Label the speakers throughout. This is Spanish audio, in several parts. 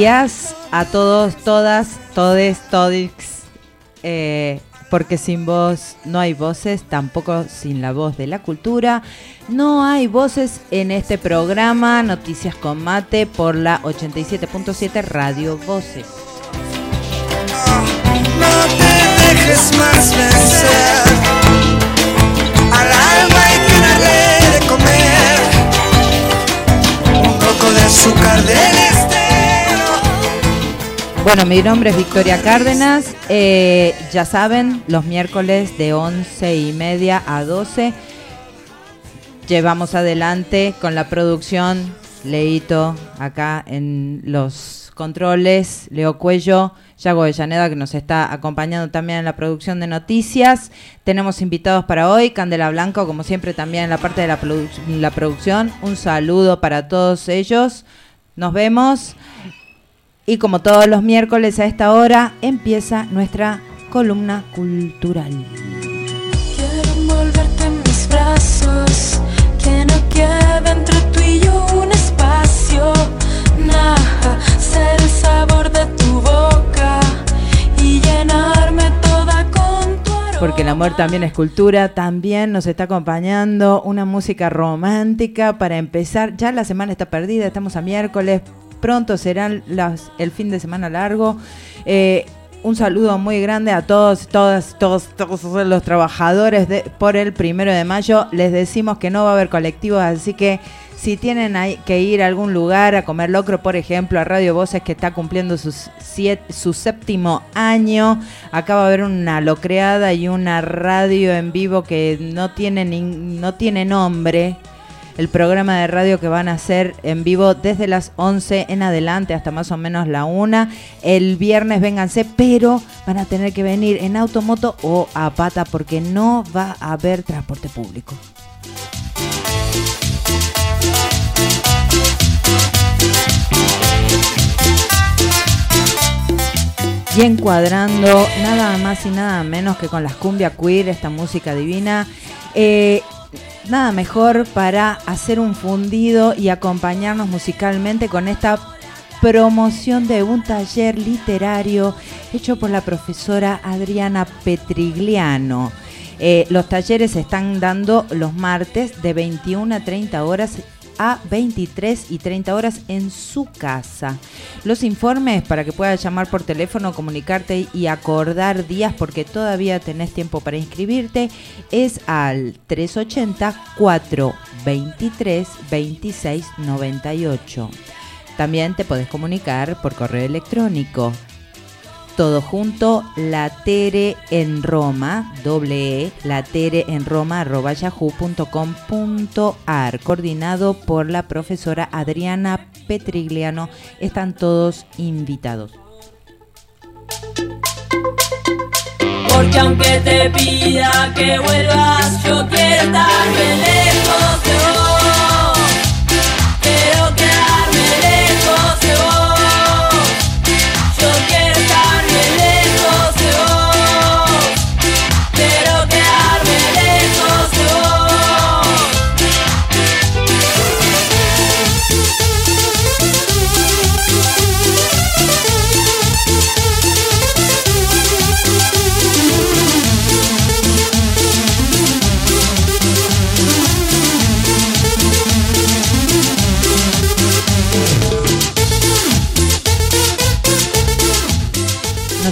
Speaker 1: Días a todos, todas, todes, todix. Eh, porque sin voz no hay voces, tampoco sin la voz de la cultura. No hay voces en este programa Noticias con Mate por la 87.7 Radio Voces.
Speaker 2: No te dejes más vencer. Al alma hay que darle de comer. Un poco de azúcar estero.
Speaker 1: Bueno, mi nombre es Victoria Cárdenas. Eh, ya saben, los miércoles de 11 y media a 12 llevamos adelante con la producción Leito acá en los controles, Leo Cuello, Yago de Llaneda que nos está acompañando también en la producción de noticias. Tenemos invitados para hoy, Candela Blanco como siempre también en la parte de la producción. Un saludo para todos ellos. Nos vemos. Y como todos los miércoles a esta hora empieza nuestra columna cultural.
Speaker 3: Quiero envolverte en mis brazos, que no quede entre tú y yo un espacio, nada, ser el sabor de tu boca y llenarme toda con tu aroma.
Speaker 1: Porque el amor también es cultura, también nos está acompañando una música romántica para empezar. Ya la semana está perdida, estamos a miércoles, pronto será las, el fin de semana largo. Eh, un saludo muy grande a todos, todas, todos, todos los trabajadores de, por el primero de mayo. Les decimos que no va a haber colectivos, así que si tienen que ir a algún lugar a comer locro, por ejemplo, a Radio Voces que está cumpliendo su séptimo año, acá va a haber una locreada y una radio en vivo que no tiene, nin- no tiene nombre. El programa de radio que van a hacer en vivo desde las 11 en adelante hasta más o menos la 1. El viernes vénganse, pero van a tener que venir en automoto o a pata porque no va a haber transporte público. y encuadrando nada más y nada menos que con las cumbia queer, esta música divina. Eh, nada mejor para hacer un fundido y acompañarnos musicalmente con esta promoción de un taller literario hecho por la profesora Adriana Petrigliano. Eh, los talleres se están dando los martes de 21 a 30 horas a 23 y 30 horas en su casa. Los informes para que puedas llamar por teléfono, comunicarte y acordar días porque todavía tenés tiempo para inscribirte es al 380 423 26 98. También te podés comunicar por correo electrónico todo junto, latere en Roma, doble E, latere en Roma, arroba yahoo.com.ar, coordinado por la profesora Adriana Petrigliano. Están todos invitados.
Speaker 4: Porque aunque te pida que vuelvas, yo quiero estar lejos.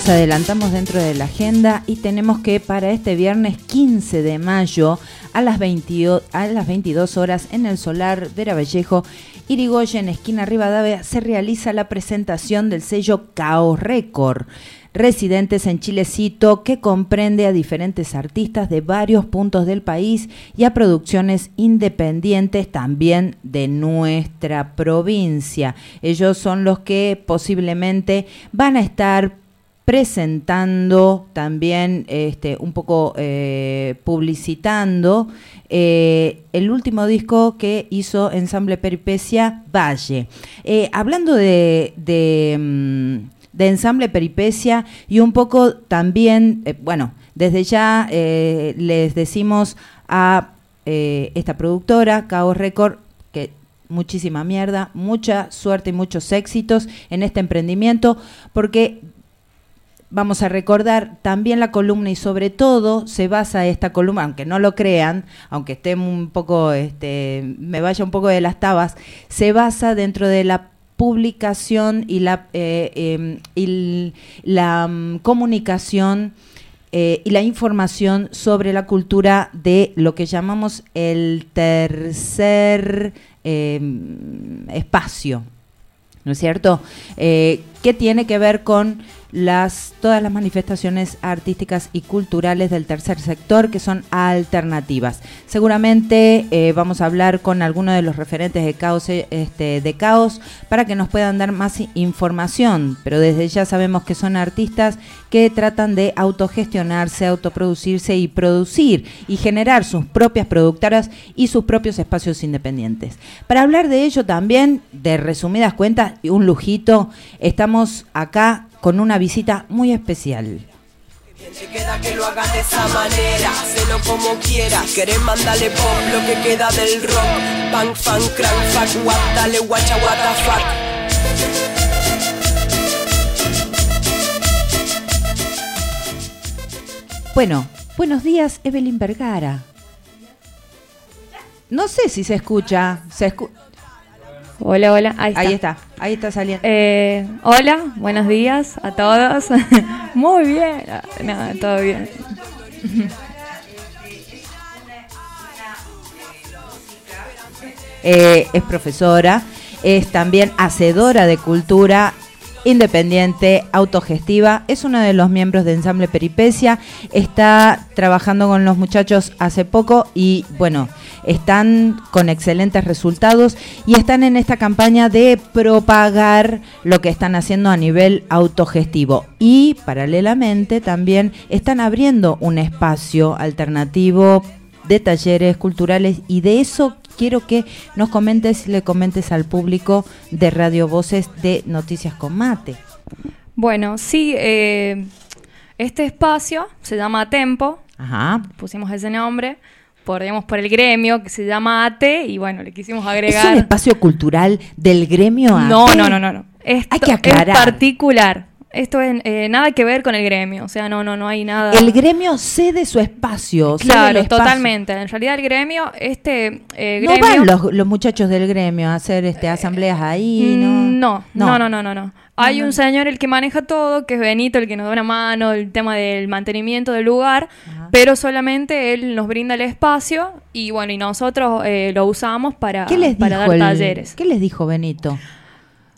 Speaker 1: Adelantamos dentro de la agenda y tenemos que para este viernes 15 de mayo a las, 22, a las 22 horas en el Solar Vera Vallejo, Irigoyen, esquina Rivadavia, se realiza la presentación del sello Caos Record. Residentes en Chilecito, que comprende a diferentes artistas de varios puntos del país y a producciones independientes también de nuestra provincia. Ellos son los que posiblemente van a estar presentando también este, un poco eh, publicitando eh, el último disco que hizo Ensamble Peripecia Valle. Eh, hablando de, mm, de Ensamble Peripecia y un poco también, bueno, desde ya les decimos a esta productora, Caos Record, que muchísima mierda, mucha suerte y muchos éxitos en este emprendimiento, porque vamos a recordar también la columna y sobre todo se basa esta columna, aunque no lo crean, aunque esté un poco, este, me vaya un poco de las tabas, se basa dentro de la publicación y la, eh, em, mm, comunicación eh, y la información sobre la cultura de lo que llamamos el tercer em, espacio, ¿no es cierto? Eh, que tiene que ver con las todas las manifestaciones artísticas y culturales del tercer sector que son alternativas. Seguramente eh, vamos a hablar con algunos de los referentes de caos, eh, este, de caos para que nos puedan dar más información, pero desde ya sabemos que son artistas que tratan de autogestionarse, autoproducirse y producir y generar sus propias productoras y sus propios espacios independientes. Para hablar de ello también, de resumidas cuentas, un lujito, estamos acá con una visita muy especial.
Speaker 5: Te queda que lo hagas de esa manera, hacelo como quieras. Querés mandarle pop lo que queda del rock. Bang, fan, crank, fuck, what, dale, guacha, what the fuck.
Speaker 1: Bueno, buenos días, Evelyn Vergara. No sé si se escucha. Se escu-
Speaker 6: Hola, hola, ahí está.
Speaker 1: ahí está, ahí está saliendo.
Speaker 6: Eh, hola, buenos días a todos. Muy bien. No, todo bien.
Speaker 1: Eh, es profesora, es también hacedora de cultura independiente, autogestiva, es uno de los miembros de Ensamble Peripecia, está trabajando con los muchachos hace poco y bueno, están con excelentes resultados y están en esta campaña de propagar lo que están haciendo a nivel autogestivo. Y paralelamente también están abriendo un espacio alternativo de talleres culturales y de eso quiero que nos comentes, le comentes al público de Radio Voces de Noticias con Mate.
Speaker 6: Bueno, sí, eh, este espacio se llama Tempo,
Speaker 1: Ajá.
Speaker 6: pusimos ese nombre por, digamos, por el gremio que se llama ATE y bueno, le quisimos
Speaker 1: ¿Es
Speaker 6: agregar...
Speaker 1: un espacio cultural del gremio
Speaker 6: No,
Speaker 1: ATE?
Speaker 6: no, no, no, no. Esto
Speaker 1: Hay que
Speaker 6: es
Speaker 1: aclarar.
Speaker 6: particular. Esto es eh, nada que ver con el gremio, o sea, no, no, no hay nada...
Speaker 1: El gremio cede su espacio.
Speaker 6: Claro,
Speaker 1: espacio.
Speaker 6: totalmente. En realidad el gremio, este eh,
Speaker 1: No van los, los muchachos del gremio a hacer este, asambleas ahí, ¿no?
Speaker 6: Mm, No, no, no, no, no, no. Hay un señor el que maneja todo, que es Benito, el que nos da una mano, el tema del mantenimiento del lugar,
Speaker 1: Ajá.
Speaker 6: pero solamente él nos brinda el espacio y bueno, y nosotros eh, lo usamos para,
Speaker 1: ¿Qué les
Speaker 6: para
Speaker 1: dijo
Speaker 6: dar
Speaker 1: el-
Speaker 6: talleres.
Speaker 1: ¿Qué les dijo Benito?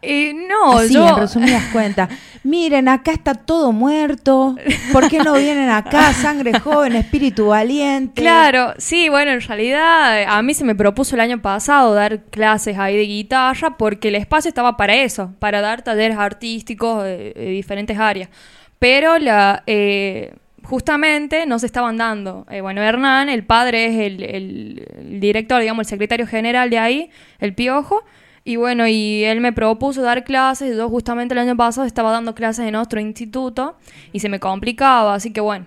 Speaker 6: Eh, no,
Speaker 1: Así,
Speaker 6: yo...
Speaker 1: en resumidas cuentas. Miren, acá está todo muerto. ¿Por qué no vienen acá? Sangre joven, espíritu valiente.
Speaker 6: Claro, sí, bueno, en realidad eh, a mí se me propuso el año pasado dar clases ahí de guitarra porque el espacio estaba para eso, para dar talleres artísticos de, de diferentes áreas. Pero la, eh, justamente no se estaban dando. Eh, bueno, Hernán, el padre es el, el- el director, digamos, el secretario general de ahí, el Piojo. Y bueno, y él me propuso dar clases. Yo justamente el año pasado estaba dando clases en otro instituto y se me complicaba, así que bueno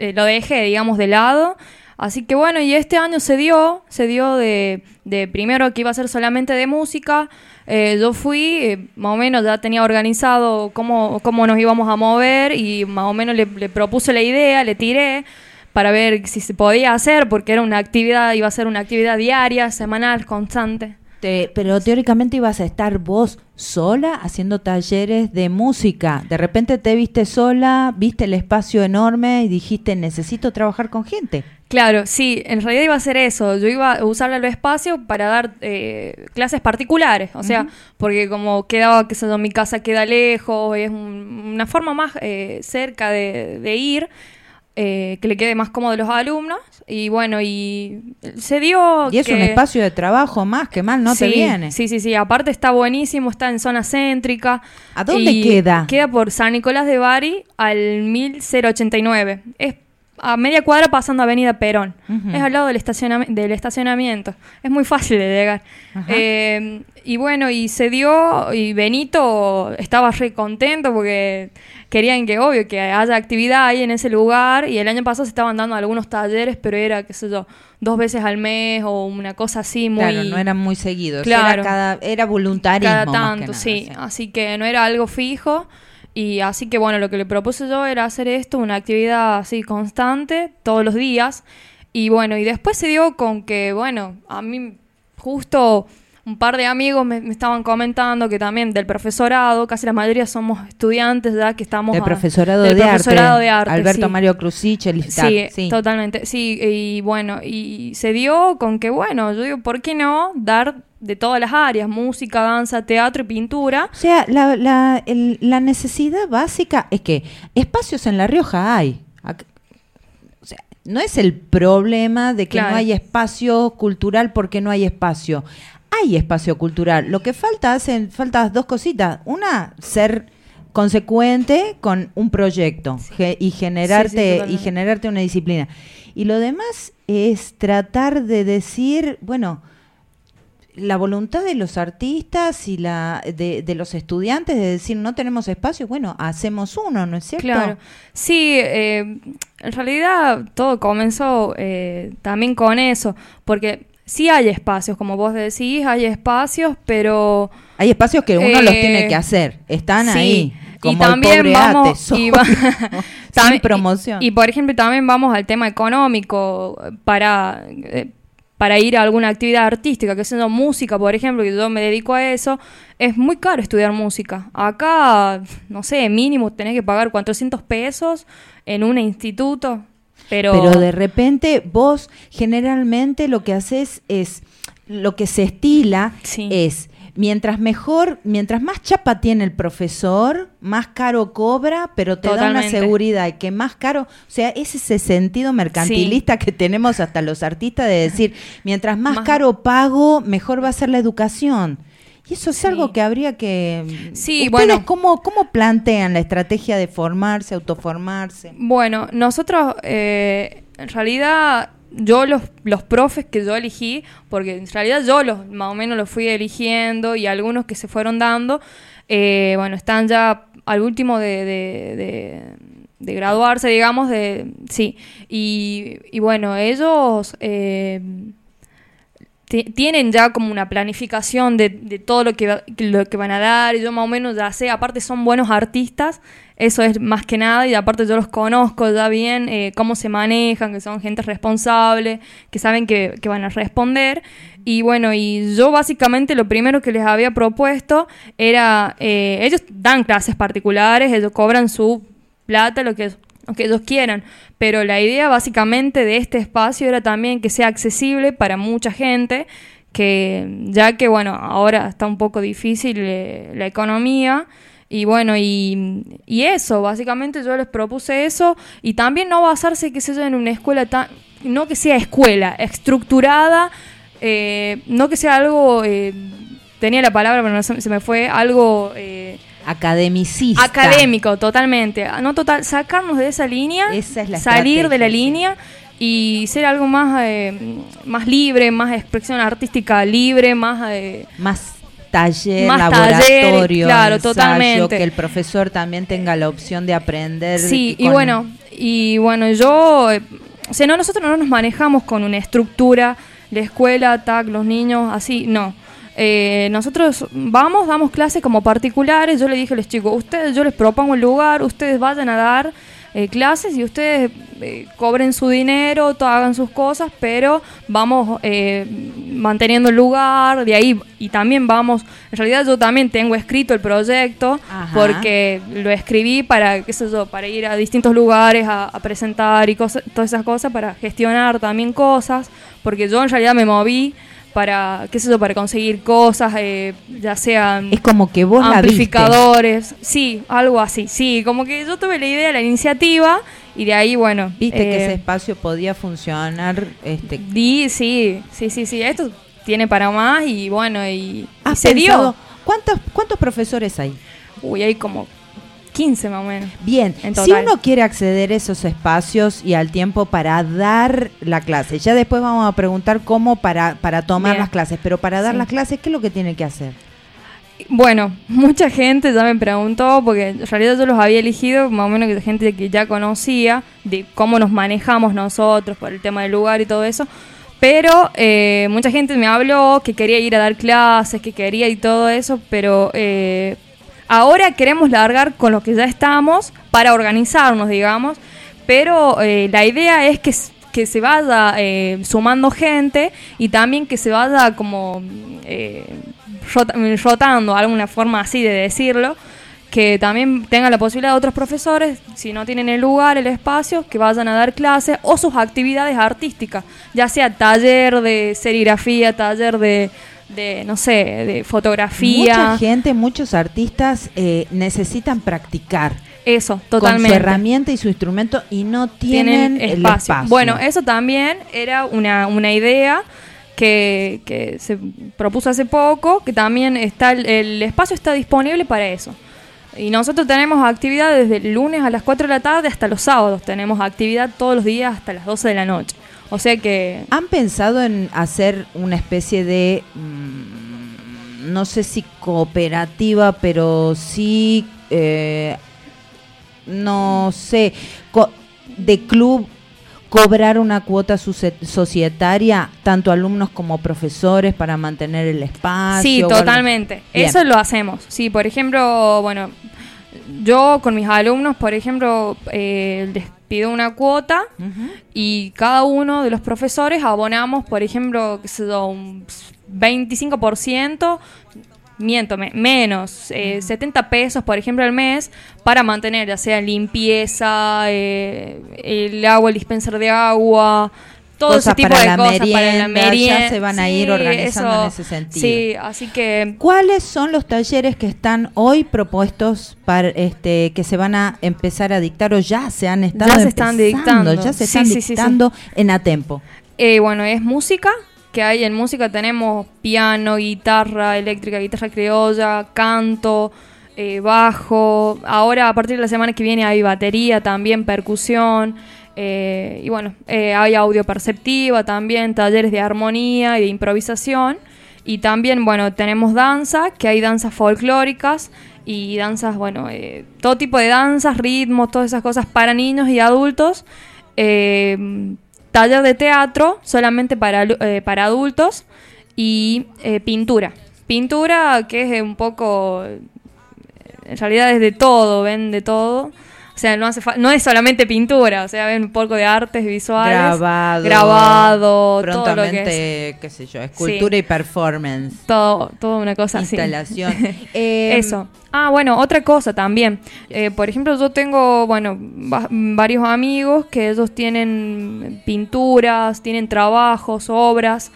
Speaker 6: eh, lo dejé, digamos, de lado. Así que bueno, y este año se dio, se dio de, de primero que iba a ser solamente de música. Eh, yo fui, eh, más o menos ya tenía organizado cómo, cómo nos íbamos a mover y más o menos le propuse la idea, le tiré para ver si se podía hacer, porque era una actividad, iba a ser una actividad diaria, semanal, constante.
Speaker 1: Te- pero teóricamente ibas a estar vos sola haciendo talleres de música. De repente te viste sola, viste el espacio enorme y dijiste, necesito trabajar con gente.
Speaker 6: Claro, sí, en realidad iba a hacer eso. Yo iba a usar el espacio para dar eh, clases particulares, o sea, porque como quedaba, que sé mi casa queda lejos, es un- una forma más eh, cerca de, de ir, eh, que le quede más cómodo a los alumnos. Y bueno, y se dio.
Speaker 1: Y es un espacio de trabajo más que mal no te
Speaker 6: Sí,
Speaker 1: viene.
Speaker 6: Sí, sí, sí. Aparte está buenísimo, está en zona céntrica.
Speaker 1: ¿A dónde
Speaker 6: Y
Speaker 1: queda?
Speaker 6: Queda por San Nicolás de Bari al 1089. Es a media cuadra pasando Avenida Perón. Es al lado del, estacionami- del estacionamiento. Es muy fácil de llegar. Eh, y bueno, y se dio, y Benito estaba re contento porque querían que, obvio, que haya actividad ahí en ese lugar. Y el año pasado se estaban dando algunos talleres, pero era, qué sé yo, dos veces al mes o una cosa así muy...
Speaker 1: Claro, no eran muy seguidos.
Speaker 6: Claro.
Speaker 1: Era, cada, era voluntarismo.
Speaker 6: cada
Speaker 1: más que
Speaker 6: tanto,
Speaker 1: nada,
Speaker 6: sí. Así que no era algo fijo. Y así que bueno, lo que le propuse yo era hacer esto, una actividad así constante, todos los días. Y bueno, y después se dio con que, bueno, a mí justo un par de amigos me, me estaban comentando que también del profesorado, casi la mayoría somos estudiantes ya que estamos...
Speaker 1: Del
Speaker 6: a-
Speaker 1: profesorado,
Speaker 6: del
Speaker 1: de,
Speaker 6: profesorado
Speaker 1: arte.
Speaker 6: de arte,
Speaker 1: Alberto
Speaker 6: sí.
Speaker 1: Mario Cruzich, el
Speaker 6: Sí,
Speaker 1: sí.
Speaker 6: totalmente. Sí, y bueno, y se dio con que, bueno, yo digo, ¿por qué no dar de todas las áreas? Música, danza, teatro y pintura.
Speaker 1: O sea, la, la, el- la necesidad básica es que espacios en La Rioja hay. O sea, no es el problema de que
Speaker 6: Claro.
Speaker 1: no hay espacio cultural porque no hay espacio. Hay espacio cultural. Lo que falta, hacen falta dos cositas. Una, ser consecuente con un proyecto ge- y generarte y generarte una disciplina. Y lo demás es tratar de decir, bueno, la voluntad de los artistas y la de, de los estudiantes de decir no tenemos espacio, bueno, hacemos uno, ¿no es cierto?
Speaker 6: Claro. Sí, eh, en realidad todo comenzó eh, también con eso, porque sí hay espacios, como vos decís, hay espacios, pero...
Speaker 1: Hay espacios que uno los
Speaker 6: Eh,
Speaker 1: tiene que hacer, están
Speaker 6: sí,
Speaker 1: ahí. Como
Speaker 6: y también
Speaker 1: el pobre
Speaker 6: vamos
Speaker 1: Ate,
Speaker 6: y va- también-
Speaker 1: promoción.
Speaker 6: Y, y, por ejemplo también vamos al tema económico para eh, para ir a alguna actividad artística, que sea música, por ejemplo, que yo me dedico a eso, es muy caro estudiar música. Acá, no sé, mínimo tenés que pagar 400 pesos en un instituto, pero,
Speaker 1: Pero de repente vos generalmente lo que haces es, lo que se estila
Speaker 6: Sí.
Speaker 1: es, mientras mejor, mientras más chapa tiene el profesor, más caro cobra, pero te da una seguridad y que más caro, o sea, es ese sentido mercantilista que tenemos hasta los artistas de decir, mientras más,
Speaker 6: Más-
Speaker 1: caro pago, mejor va a ser la educación. Y eso es
Speaker 6: Sí.
Speaker 1: algo que habría que...
Speaker 6: Sí,
Speaker 1: ¿Ustedes
Speaker 6: bueno.
Speaker 1: ¿cómo, ¿Cómo plantean la estrategia de formarse, autoformarse?
Speaker 6: Bueno, nosotros eh, en realidad yo los, los profes que yo elegí, porque en realidad yo los más o menos los fui eligiendo y algunos que se fueron dando, eh, bueno, están ya al último de, de, de- de graduarse, digamos, de sí. Y, y bueno, ellos eh, tienen ya como una planificación de, de todo lo que, van a dar yo más o menos ya sé, aparte son buenos artistas, eso es más que nada y aparte yo los conozco ya bien, eh, cómo se manejan, que son gente responsable, que saben que, que van a responder. Y bueno, y yo básicamente lo primero que les había propuesto era, eh, ellos dan clases particulares, ellos cobran su plata, lo que, lo que ellos quieran. Pero la idea básicamente de este espacio era también que sea accesible para mucha gente, que ya que bueno, ahora está un poco difícil eh, la economía. Y bueno, y, y eso, básicamente yo les propuse eso, y también no basarse, qué sé yo, en una escuela tan, no que sea escuela, estructurada, eh, no que sea algo, eh, tenía la palabra, pero no se, se me fue, algo eh,
Speaker 1: Academicista.
Speaker 6: académico, totalmente. No total, sacarnos de esa línea,
Speaker 1: Esa es la
Speaker 6: salir de la línea y ser algo más, eh, más libre, más expresión artística libre, más eh,
Speaker 1: Más taller,
Speaker 6: Más
Speaker 1: laboratorio,
Speaker 6: taller, claro,
Speaker 1: ensayo,
Speaker 6: totalmente.
Speaker 1: que el profesor también tenga la opción de aprender.
Speaker 6: Sí, y bueno, y bueno, yo, eh, o sea, no, nosotros no nos manejamos con una estructura, la escuela, tac, los niños, así, no. Eh, nosotros vamos, damos clases como particulares, yo le dije a los chicos, ustedes, yo les propongo el lugar, ustedes vayan a dar eh, clases y ustedes eh, cobren su dinero, hagan sus cosas, pero vamos eh, manteniendo el lugar, de ahí, y también vamos, en realidad yo también tengo escrito el proyecto,
Speaker 1: Ajá.
Speaker 6: porque lo escribí para, qué sé yo, para ir a distintos lugares a, a presentar y cosas, todas esas cosas, para gestionar también cosas, porque yo en realidad me moví para, qué sé yo, para conseguir cosas, eh, ya sean
Speaker 1: Es como que vos la viste.
Speaker 6: amplificadores, sí, algo así, sí, como que yo tuve la idea, la iniciativa, y de ahí, bueno.
Speaker 1: Viste que
Speaker 6: eh,
Speaker 1: ese espacio podía funcionar. Este,
Speaker 6: Di, sí, sí, sí, sí, esto tiene para más y bueno, y, y
Speaker 1: ¿has
Speaker 6: se
Speaker 1: pensado
Speaker 6: dio.
Speaker 1: ¿Cuántos, ¿Cuántos profesores hay?
Speaker 6: Uy, hay como 15 más o menos.
Speaker 1: Bien,
Speaker 6: En
Speaker 1: si uno quiere acceder a esos espacios y al tiempo para dar la clase, ya después vamos a preguntar cómo para, para tomar
Speaker 6: Bien.
Speaker 1: las clases, pero para dar
Speaker 6: Sí.
Speaker 1: las clases, ¿qué es lo que tiene que hacer?
Speaker 6: Bueno, mucha gente ya me preguntó, porque en realidad yo los había elegido, más o menos que gente que ya conocía, de cómo nos manejamos nosotros por el tema del lugar y todo eso. Pero eh, mucha gente me habló que quería ir a dar clases, que quería y todo eso, pero eh, ahora queremos largar con lo que ya estamos para organizarnos, digamos. Pero eh, la idea es que, que se vaya eh, sumando gente y también que se vaya como eh, rota- rotando, alguna forma así de decirlo, que también tenga la posibilidad de otros profesores, si no tienen el lugar, el espacio, que vayan a dar clases o sus actividades artísticas, ya sea taller de serigrafía, taller de, de no sé, de fotografía.
Speaker 1: Mucha gente, muchos artistas eh, necesitan practicar
Speaker 6: Eso,
Speaker 1: con su
Speaker 6: totalmente.
Speaker 1: herramienta y su instrumento y no tienen, el espacio.
Speaker 6: Bueno, eso también era una, una idea que, que se propuso hace poco, que también está el, el espacio está disponible para eso. Y nosotros tenemos actividad desde el lunes a las 4 de la tarde hasta los sábados. Tenemos actividad todos los días hasta las 12 de la noche. O sea que
Speaker 1: ¿Han pensado en hacer una especie de, mm, no sé si cooperativa, pero sí, eh, no sé, co- de club cobrar una cuota societaria, tanto alumnos como profesores, para mantener el espacio?
Speaker 6: Sí, totalmente. Eso lo hacemos. Sí, por ejemplo, bueno, yo con mis alumnos, por ejemplo, eh, les pido una cuota y cada uno de los profesores abonamos, por ejemplo, qué sé yo, un 25%, miento, me- menos, eh, 70 pesos, por ejemplo, al mes para mantener, ya sea limpieza, eh, el agua, el dispenser de agua, todo
Speaker 1: Cosas
Speaker 6: ese tipo
Speaker 1: para
Speaker 6: de
Speaker 1: la
Speaker 6: cosas para la
Speaker 1: merienda, ya
Speaker 6: merienda.
Speaker 1: se van a ir organizando en ese sentido.
Speaker 6: Sí, así que
Speaker 1: ¿Cuáles son los talleres que están hoy propuestos para este que se van a empezar a dictar o ya se han estado
Speaker 6: Ya se están dictando.
Speaker 1: ya se
Speaker 6: Sí,
Speaker 1: están
Speaker 6: sí, sí, sí.
Speaker 1: dictando en a tempo?
Speaker 6: Eh, bueno, es música, que hay en música tenemos piano, guitarra eléctrica, guitarra criolla, canto, eh, bajo. Ahora, a partir de la semana que viene, hay batería también, percusión. Eh, y bueno, eh, hay audio perceptiva también, talleres de armonía y de improvisación. Y también, bueno, tenemos danza, que hay danzas folclóricas y danzas, bueno, eh, todo tipo de danzas, ritmos, todas esas cosas para niños y adultos. Eh, taller de teatro solamente para, eh, para adultos y eh, pintura. Pintura que es un poco, en realidad es de todo, ven de todo. O sea, no hace fa- no es solamente pintura, o sea, ven un poco de artes visuales.
Speaker 1: Grabado,
Speaker 6: grabado, todo lo que es.
Speaker 1: qué sé yo, escultura
Speaker 6: Sí.
Speaker 1: y performance,
Speaker 6: Todo, toda una cosa así.
Speaker 1: instalación. Eh,
Speaker 6: Eso. Ah, bueno, otra cosa también. Eh, por ejemplo, yo tengo, bueno, va- varios amigos que ellos tienen pinturas, tienen trabajos, obras.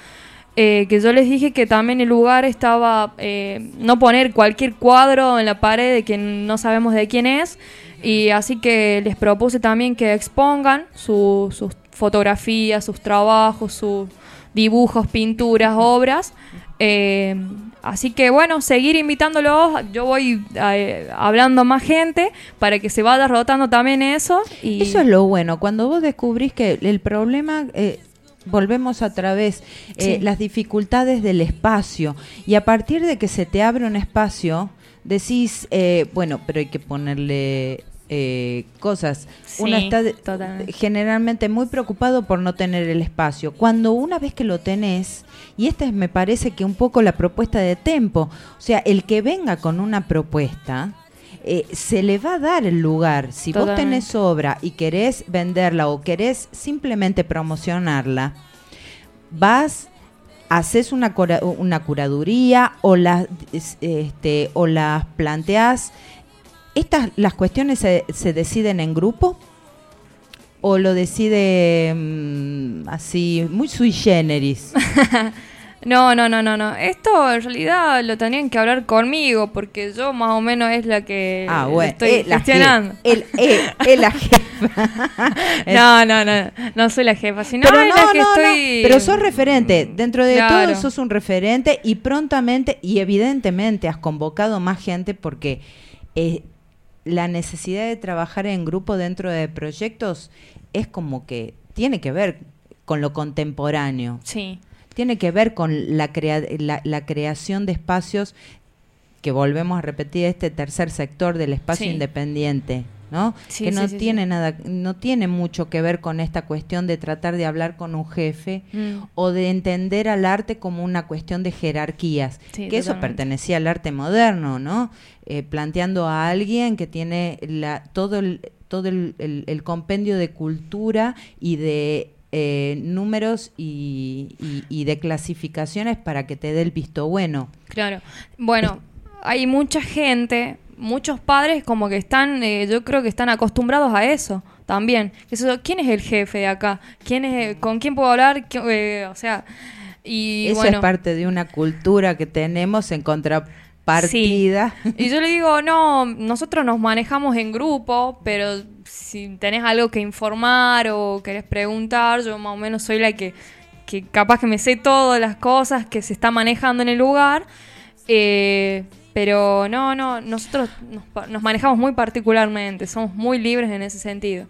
Speaker 6: Eh, que yo les dije que también el lugar estaba, eh, no poner cualquier cuadro en la pared de que no sabemos de quién es. Y así que les propuse también que expongan su- sus fotografías, sus trabajos, sus dibujos, pinturas, obras. Eh, así que bueno, seguir invitándolos. Yo voy eh, hablando a más gente para que se vaya rotando también eso. Y
Speaker 1: Eso es lo bueno, cuando vos descubrís que el problema, eh, volvemos a través, eh,
Speaker 6: Sí.
Speaker 1: las dificultades del espacio, y a partir de que se te abre un espacio, decís, eh, bueno, pero hay que ponerle eh, cosas.
Speaker 6: Sí,
Speaker 1: está
Speaker 6: totalmente.
Speaker 1: generalmente muy preocupado por no tener el espacio. Cuando una vez que lo tenés, y esta es me parece que un poco la propuesta de Tempo, o sea, el que venga con una propuesta, eh, se le va a dar el lugar. Si vos tenés obra y querés venderla o querés simplemente promocionarla, vas, haces una, cura- una curaduría o las, este, o las planteás. ¿Estas, las cuestiones se, se deciden en grupo? ¿O lo decide mm, así, muy sui generis?
Speaker 6: No, no, no, no, no. Esto en realidad lo tenían que hablar conmigo porque yo más o menos es la que
Speaker 1: Ah, bueno,
Speaker 6: estoy
Speaker 1: eh,
Speaker 6: gestionando.
Speaker 1: eh, eh, la jefa.
Speaker 6: No, no, no, no soy la jefa, sino
Speaker 1: pero
Speaker 6: es
Speaker 1: no,
Speaker 6: la que
Speaker 1: no, no,
Speaker 6: estoy...
Speaker 1: pero sos referente. Dentro de
Speaker 6: Claro.
Speaker 1: todo sos un referente y prontamente y evidentemente has convocado más gente porque eh, la necesidad de trabajar en grupo dentro de proyectos es como que tiene que ver con lo contemporáneo,
Speaker 6: Sí.
Speaker 1: Tiene que ver con la, crea- la, la creación de espacios que volvemos a repetir este tercer sector del espacio
Speaker 6: Sí.
Speaker 1: independiente, ¿no?
Speaker 6: Sí,
Speaker 1: que no
Speaker 6: sí,
Speaker 1: tiene nada, no tiene mucho que ver con esta cuestión de tratar de hablar con un jefe
Speaker 6: Mm.
Speaker 1: o de entender al arte como una cuestión de jerarquías, que eso pertenecía al arte moderno, ¿no? Eh, planteando a alguien que tiene la, todo el, todo el, el- el compendio de cultura y de eh, números y, y- y de clasificaciones para que te dé el visto bueno.
Speaker 6: Claro. Bueno, hay mucha gente, muchos padres como que están, eh, yo creo que están acostumbrados a eso también. Eso, ¿Quién es el jefe de acá? ¿Quién es, ¿Con quién puedo hablar? ¿Qué- eh, o sea, y
Speaker 1: Eso
Speaker 6: bueno.
Speaker 1: es parte de una cultura que tenemos en contrapartida.
Speaker 6: Y yo le digo, no, nosotros nos manejamos en grupo, pero si tenés algo que informar o querés preguntar, yo más o menos soy la que, que capaz que me sé todas las cosas que se está manejando en el lugar. eh, pero no, no, nosotros nos, nos manejamos muy particularmente, somos muy libres en ese sentido.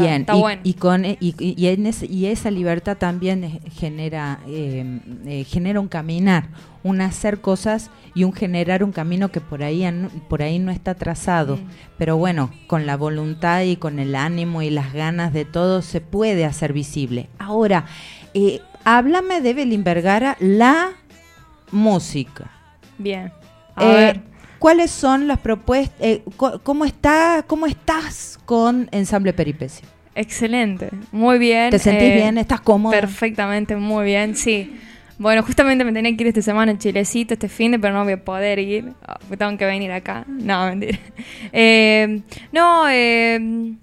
Speaker 1: Bien,
Speaker 6: está
Speaker 1: y,
Speaker 6: bueno.
Speaker 1: y con y, y- y en ese- y esa libertad también eh, genera eh, eh, genera un caminar, un hacer cosas y un generar un camino que por ahí por ahí no está trazado,
Speaker 6: Mm.
Speaker 1: pero bueno, con la voluntad y con el ánimo y las ganas de todo se puede hacer visible. Ahora, eh, háblame de Belín Vergara, la música.
Speaker 6: Bien. A ver.
Speaker 1: ¿Cuáles son las propuestas? eh, ¿Cómo está, cómo estás con Ensamble Peripecia?
Speaker 6: Excelente, muy bien.
Speaker 1: ¿Te sentís
Speaker 6: eh,
Speaker 1: bien? ¿Estás cómoda?
Speaker 6: Perfectamente, muy bien, sí. Bueno, justamente me tenía que ir esta semana en Chilecito, este fin de, pero no voy a poder ir. ah, tengo que venir acá. No, mentira. Eh, no, eh,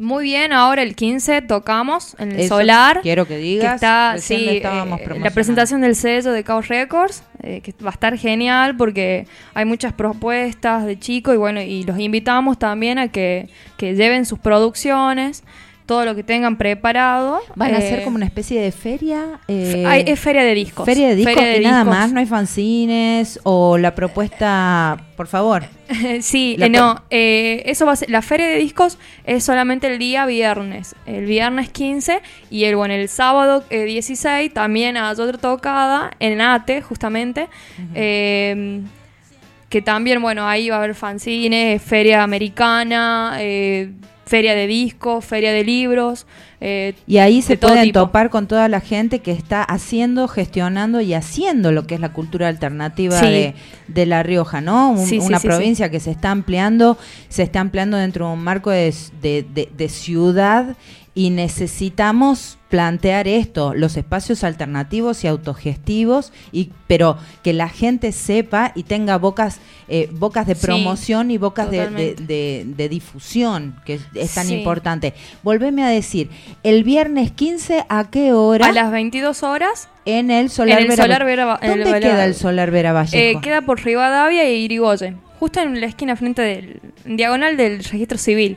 Speaker 6: muy bien. Ahora el 15 tocamos en el
Speaker 1: Eso
Speaker 6: Solar.
Speaker 1: quiero que digas,
Speaker 6: está,
Speaker 1: recién
Speaker 6: sí, eh, la presentación del sello de Chaos Records, eh, que va a estar genial porque hay muchas propuestas de chicos y bueno, y los invitamos también a que, que lleven sus producciones, todo lo que tengan preparado.
Speaker 1: ¿Van a
Speaker 6: Eh,
Speaker 1: ser como una especie de feria? eh,
Speaker 6: hay- es feria de discos.
Speaker 1: Feria de discos
Speaker 6: Feria de
Speaker 1: y nada más, no hay fanzines o la propuesta, por favor.
Speaker 6: sí, eh, no, eh, eso va a ser, la feria de discos es solamente el día viernes, el viernes 15 y el bueno, el sábado eh, 16 también hay otra tocada en ATE justamente, eh, que también bueno, ahí va a haber fanzines, feria americana, eh, feria de discos, feria de libros. eh,
Speaker 1: Y ahí se pueden
Speaker 6: tipo.
Speaker 1: topar con toda la gente que está haciendo, gestionando y haciendo lo que es la cultura alternativa
Speaker 6: Sí.
Speaker 1: de, de La Rioja, ¿no? Un-
Speaker 6: Sí,
Speaker 1: una
Speaker 6: sí,
Speaker 1: provincia que se está ampliando, se está ampliando dentro de un marco de- de ciudad y necesitamos plantear esto, los espacios alternativos y autogestivos, y, pero que la gente sepa y tenga bocas, eh, bocas de
Speaker 6: Sí,
Speaker 1: promoción y bocas de, de-
Speaker 6: totalmente.
Speaker 1: de- de difusión, que es, tan
Speaker 6: Sí.
Speaker 1: importante. Volveme a decir, el viernes 15, ¿a qué hora?
Speaker 6: a las 22 horas
Speaker 1: en el Solar
Speaker 6: en el
Speaker 1: Vera-
Speaker 6: Solar Vera- el
Speaker 1: ¿Dónde
Speaker 6: Vera-
Speaker 1: queda el Solar Vera
Speaker 6: Eh,
Speaker 1: Vallejo?
Speaker 6: queda por Rivadavia y Irigoyen, justo en la esquina frente del en diagonal del registro civil.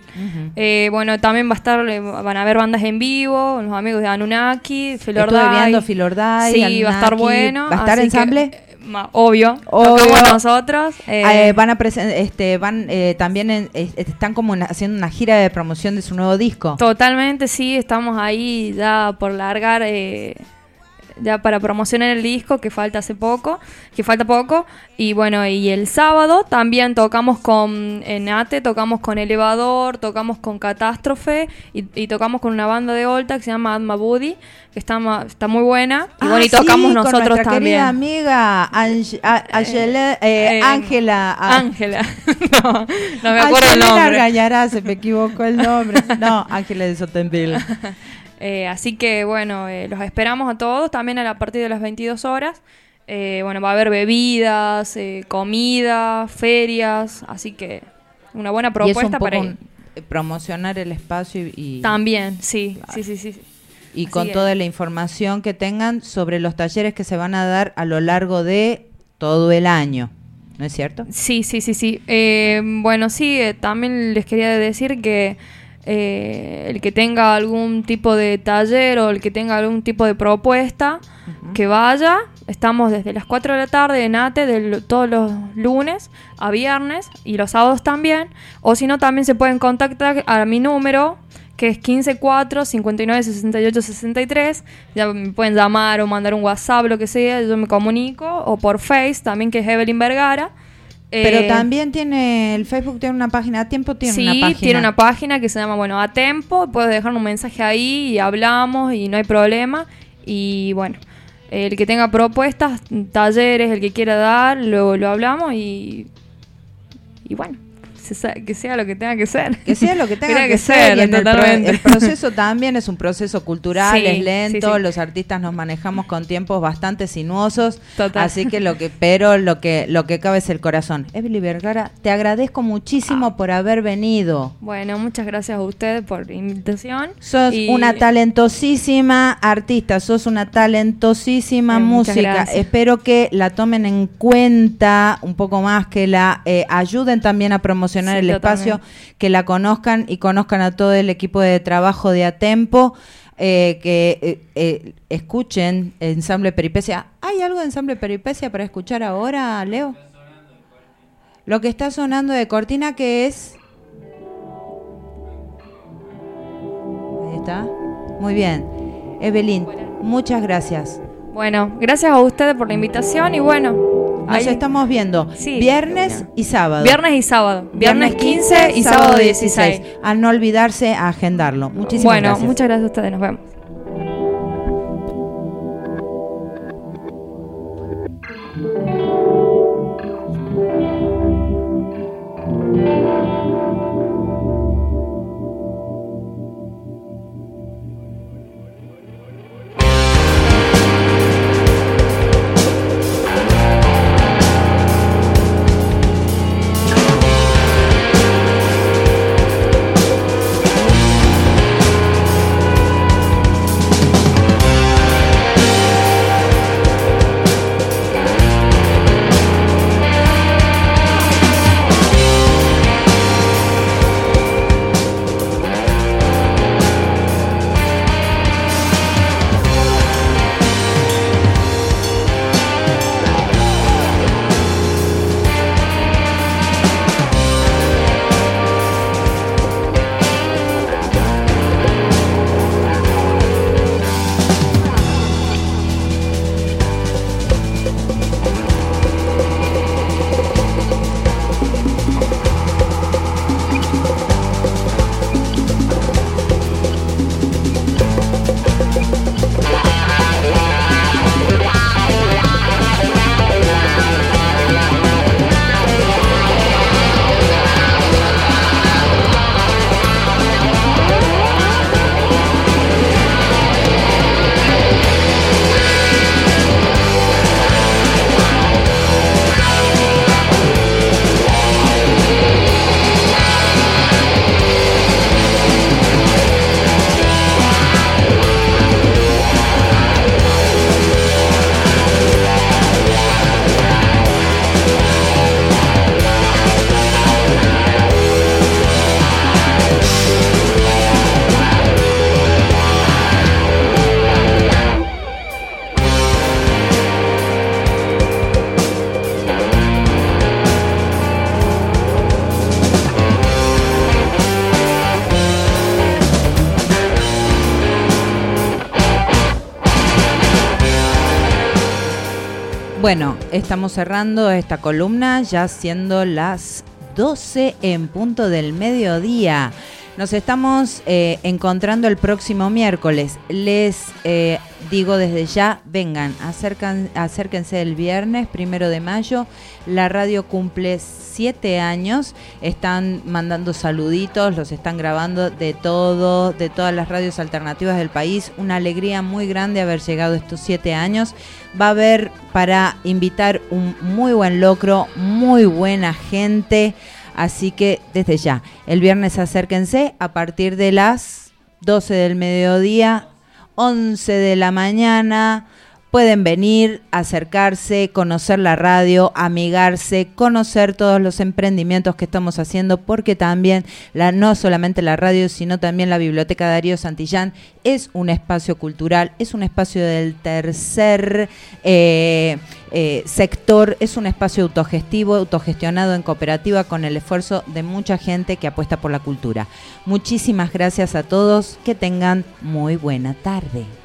Speaker 6: Eh, bueno, también va a estar, eh, van a haber bandas en vivo, los amigos de Anunnaki, Filorday.
Speaker 1: Filorday,
Speaker 6: Sí, va a estar
Speaker 1: Anunnaki.
Speaker 6: bueno.
Speaker 1: ¿Va a estar ensamble?
Speaker 6: que, eh, obvio,
Speaker 1: Obvio.
Speaker 6: tocamos nosotros. eh,
Speaker 1: Eh, van a este van eh, también en- es- están como una- haciendo una gira de promoción de su nuevo disco.
Speaker 6: Totalmente, sí, estamos ahí ya por largar, eh, ya para promocionar el disco que falta hace poco, que falta poco. Y bueno, y el sábado también tocamos con en ATE, tocamos con Elevador, tocamos con Catástrofe y, y tocamos con una banda de Olta que se llama Adma Buddy, que está, está muy buena. Y
Speaker 1: Ah,
Speaker 6: bueno, y
Speaker 1: sí,
Speaker 6: tocamos
Speaker 1: con
Speaker 6: nosotros
Speaker 1: nuestra
Speaker 6: también.
Speaker 1: querida amiga Ange- a- Angela- eh,
Speaker 6: Eh,
Speaker 1: Ángela. ah,
Speaker 6: Ángela. no, no me acuerdo el nombre.
Speaker 1: Argañará, se me equivocó el nombre. No, Ángela de Sotenville.
Speaker 6: Eh, así que bueno, eh, los esperamos a todos también a la partir de las 22 horas. Eh, bueno, va a haber bebidas, eh, comida, ferias, así que una buena
Speaker 1: y es un
Speaker 6: propuesta
Speaker 1: poco
Speaker 6: para
Speaker 1: un- promocionar el espacio y, y-
Speaker 6: También, sí, sí, sí, sí.
Speaker 1: y
Speaker 6: así
Speaker 1: con
Speaker 6: es.
Speaker 1: toda la información que tengan sobre los talleres que se van a dar a lo largo de todo el año. ¿No es cierto?
Speaker 6: Sí, sí, sí, sí. Eh, bueno, sí, eh, también les quería decir que eh, el que tenga algún tipo de taller o el que tenga algún tipo de propuesta, que vaya Estamos desde las 4 de la tarde en ATE de todos los lunes a viernes y los sábados también. O si no, también se pueden contactar a mi número que es 154 59 68 63. Ya me pueden llamar o mandar un WhatsApp, lo que sea, yo me comunico. O por Face también, que es Evelyn Vergara.
Speaker 1: Pero
Speaker 6: Eh,
Speaker 1: también tiene, el Facebook tiene una página, a tiempo tiene
Speaker 6: sí,
Speaker 1: una página.
Speaker 6: tiene una página que se llama, bueno, a tempo. Puedes dejar un mensaje ahí y hablamos y no hay problema. Y bueno, el que tenga propuestas, talleres, el que quiera dar, lo, lo hablamos y. Y bueno, se que sea lo que tenga que ser.
Speaker 1: Que sea lo que tenga que,
Speaker 6: que
Speaker 1: ser.
Speaker 6: ser,
Speaker 1: el, pro-
Speaker 6: totalmente.
Speaker 1: el proceso también es un proceso cultural,
Speaker 6: Sí,
Speaker 1: es lento.
Speaker 6: sí.
Speaker 1: Los artistas nos manejamos con tiempos bastante sinuosos.
Speaker 6: Total.
Speaker 1: Así que lo que, pero lo que, lo que cabe es el corazón. Evelyn Vergara, te agradezco muchísimo
Speaker 6: Ah.
Speaker 1: por haber venido.
Speaker 6: Bueno, muchas gracias a ustedes por la invitación.
Speaker 1: Sos
Speaker 6: Y-
Speaker 1: una talentosísima artista, sos una talentosísima
Speaker 6: Eh,
Speaker 1: música. Espero que la tomen en cuenta un poco más, que la eh, ayuden también a promocionar
Speaker 6: Sí,
Speaker 1: el espacio, que la conozcan y conozcan a todo el equipo de trabajo de Atempo. eh, que eh, eh, escuchen Ensamble Peripecia. ¿Hay algo de Ensamble Peripecia para escuchar ahora, Leo? Lo que está sonando de cortina que es... Ahí está. Muy bien. Evelyn, muchas gracias.
Speaker 6: Bueno, gracias a ustedes por la invitación y bueno.
Speaker 1: Nos estamos viendo
Speaker 6: Sí.
Speaker 1: viernes y sábado.
Speaker 6: Viernes y sábado. Viernes 15 y sábado 16.
Speaker 1: A no olvidarse a agendarlo. Muchísimas
Speaker 6: Bueno,
Speaker 1: gracias.
Speaker 6: muchas gracias a ustedes. Nos vemos.
Speaker 1: Estamos cerrando esta columna ya siendo las 12 en punto del mediodía. Nos estamos eh, encontrando el próximo miércoles. Les eh, digo desde ya, vengan, acercan, acérquense el viernes, primero de mayo. La radio cumple siete años. Están mandando saluditos, los están grabando de todo, de todas las radios alternativas del país. Una alegría muy grande haber llegado estos siete años. Va a haber para invitar un muy buen locro, muy buena gente. Así que desde ya, el viernes acérquense a partir de las 12 del mediodía, 11 de la mañana, pueden venir, acercarse, conocer la radio, amigarse, conocer todos los emprendimientos que estamos haciendo, porque también la, no solamente la radio, sino también la Biblioteca Darío Santillán es un espacio cultural, es un espacio del tercer eh, eh, sector, es un espacio autogestivo, autogestionado en cooperativa con el esfuerzo de mucha gente que apuesta por la cultura. Muchísimas gracias a todos, que tengan muy buena tarde.